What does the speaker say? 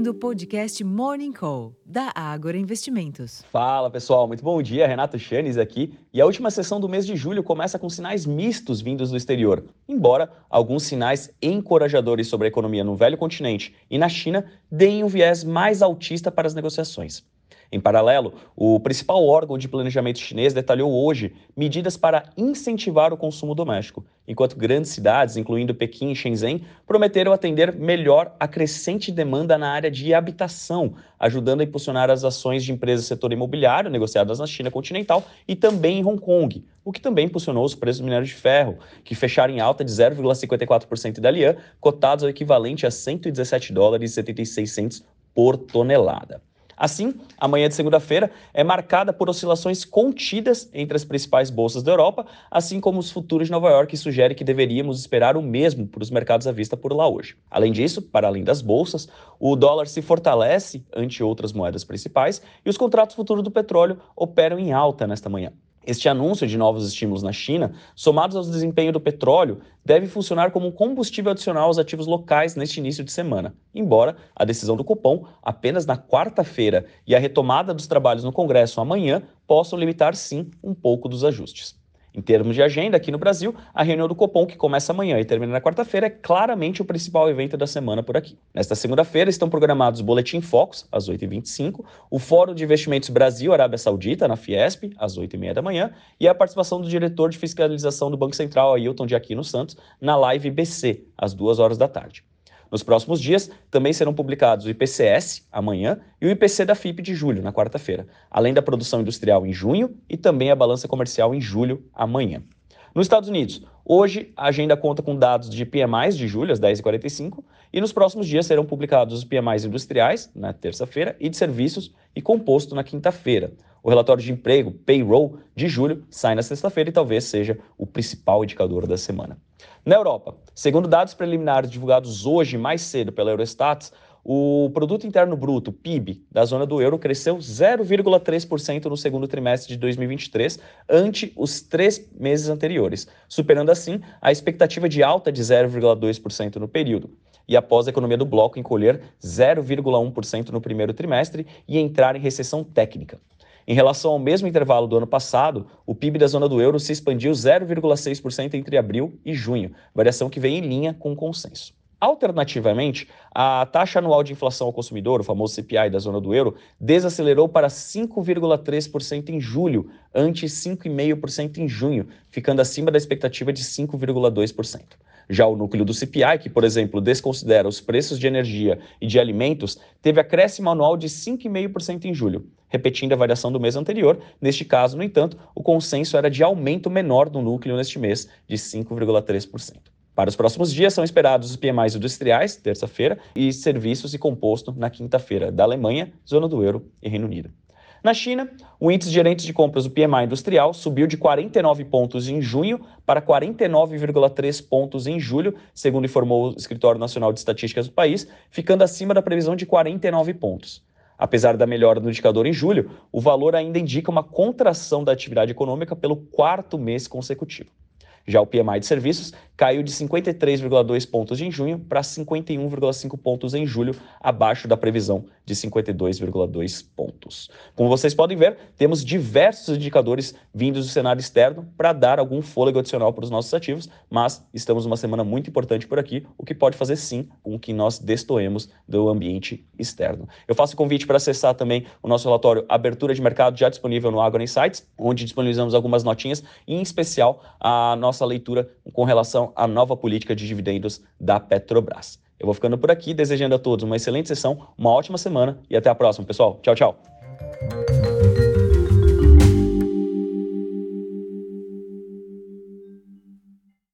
ouvindo o podcast Morning Call, da Ágora Investimentos. Fala pessoal, muito bom dia. Renato Chanes aqui. E a última sessão do mês de julho começa com sinais mistos vindos do exterior. Embora alguns sinais encorajadores sobre a economia no velho continente e na China deem um viés mais altista para as negociações. Em paralelo, o principal órgão de planejamento chinês detalhou hoje medidas para incentivar o consumo doméstico, enquanto grandes cidades, incluindo Pequim e Shenzhen, prometeram atender melhor a crescente demanda na área de habitação, ajudando a impulsionar as ações de empresas do setor imobiliário negociadas na China continental e também em Hong Kong, o que também impulsionou os preços do minério de ferro, que fecharam em alta de 0,54% da Lian, cotados ao equivalente a 117 dólares e 76 centos por tonelada. Assim, a manhã de segunda-feira é marcada por oscilações contidas entre as principais bolsas da Europa, assim como os futuros de Nova York, que sugere que deveríamos esperar o mesmo para os mercados à vista por lá hoje. Além disso, para além das bolsas, o dólar se fortalece ante outras moedas principais e os contratos futuros do petróleo operam em alta nesta manhã. Este anúncio de novos estímulos na China, somados ao desempenho do petróleo, deve funcionar como um combustível adicional aos ativos locais neste início de semana, embora a decisão do Copom, apenas na quarta-feira, e a retomada dos trabalhos no Congresso amanhã possam limitar sim um pouco dos ajustes. Em termos de agenda, aqui no Brasil, a reunião do Copom, que começa amanhã e termina na quarta-feira, é claramente o principal evento da semana por aqui. Nesta segunda-feira estão programados o Boletim Focus, às 8h25, o Fórum de Investimentos Brasil-Arábia Saudita, na Fiesp, às 8h30 da manhã, e a participação do diretor de fiscalização do Banco Central, Ailton de Aquino Santos, na live BC, às 2 horas da tarde. Nos próximos dias, também serão publicados o IPCS, amanhã, e o IPC da FIP de julho, na quarta-feira, além da produção industrial em junho e também a balança comercial em julho, amanhã. Nos Estados Unidos, hoje a agenda conta com dados de PMIs de julho, às 10h45, e nos próximos dias serão publicados os PMIs industriais, na terça-feira, e de serviços e composto na quinta-feira. O relatório de emprego, payroll, de julho sai na sexta-feira e talvez seja o principal indicador da semana. Na Europa, segundo dados preliminares divulgados hoje mais cedo pela Eurostat, o produto interno bruto, PIB, da zona do euro cresceu 0,3% no segundo trimestre de 2023, ante os três meses anteriores, superando assim a expectativa de alta de 0,2% no período. E após a economia do bloco encolher 0,1% no primeiro trimestre e entrar em recessão técnica. Em relação ao mesmo intervalo do ano passado, o PIB da zona do euro se expandiu 0,6% entre abril e junho, variação que vem em linha com o consenso. Alternativamente, a taxa anual de inflação ao consumidor, o famoso CPI da zona do euro, desacelerou para 5,3% em julho, ante 5,5% em junho, ficando acima da expectativa de 5,2%. Já o núcleo do CPI, que, por exemplo, desconsidera os preços de energia e de alimentos, teve acréscimo anual de 5,5% em julho, repetindo a variação do mês anterior. Neste caso, no entanto, o consenso era de aumento menor do núcleo neste mês, de 5,3%. Para os próximos dias são esperados os PMIs industriais, terça-feira, e serviços e composto na quinta-feira, da Alemanha, zona do euro e Reino Unido. Na China, o índice de gerentes de compras do PMI industrial subiu de 49 pontos em junho para 49,3 pontos em julho, segundo informou o Escritório Nacional de Estatísticas do país, ficando acima da previsão de 49 pontos. Apesar da melhora no indicador em julho, o valor ainda indica uma contração da atividade econômica pelo quarto mês consecutivo. Já o PMI de serviços caiu de 53,2 pontos em junho para 51,5 pontos em julho, abaixo da previsão de 52,2 pontos. Como vocês podem ver, temos diversos indicadores vindos do cenário externo para dar algum fôlego adicional para os nossos ativos, mas estamos numa semana muito importante por aqui, o que pode fazer sim com que nós destoemos do ambiente externo. Eu faço o convite para acessar também o nosso relatório Abertura de Mercado, já disponível no Agro Insights, onde disponibilizamos algumas notinhas, em especial a nossa leitura com relação à nova política de dividendos da Petrobras. Eu vou ficando por aqui, desejando a todos uma excelente sessão, uma ótima semana e até a próxima, pessoal. Tchau, tchau.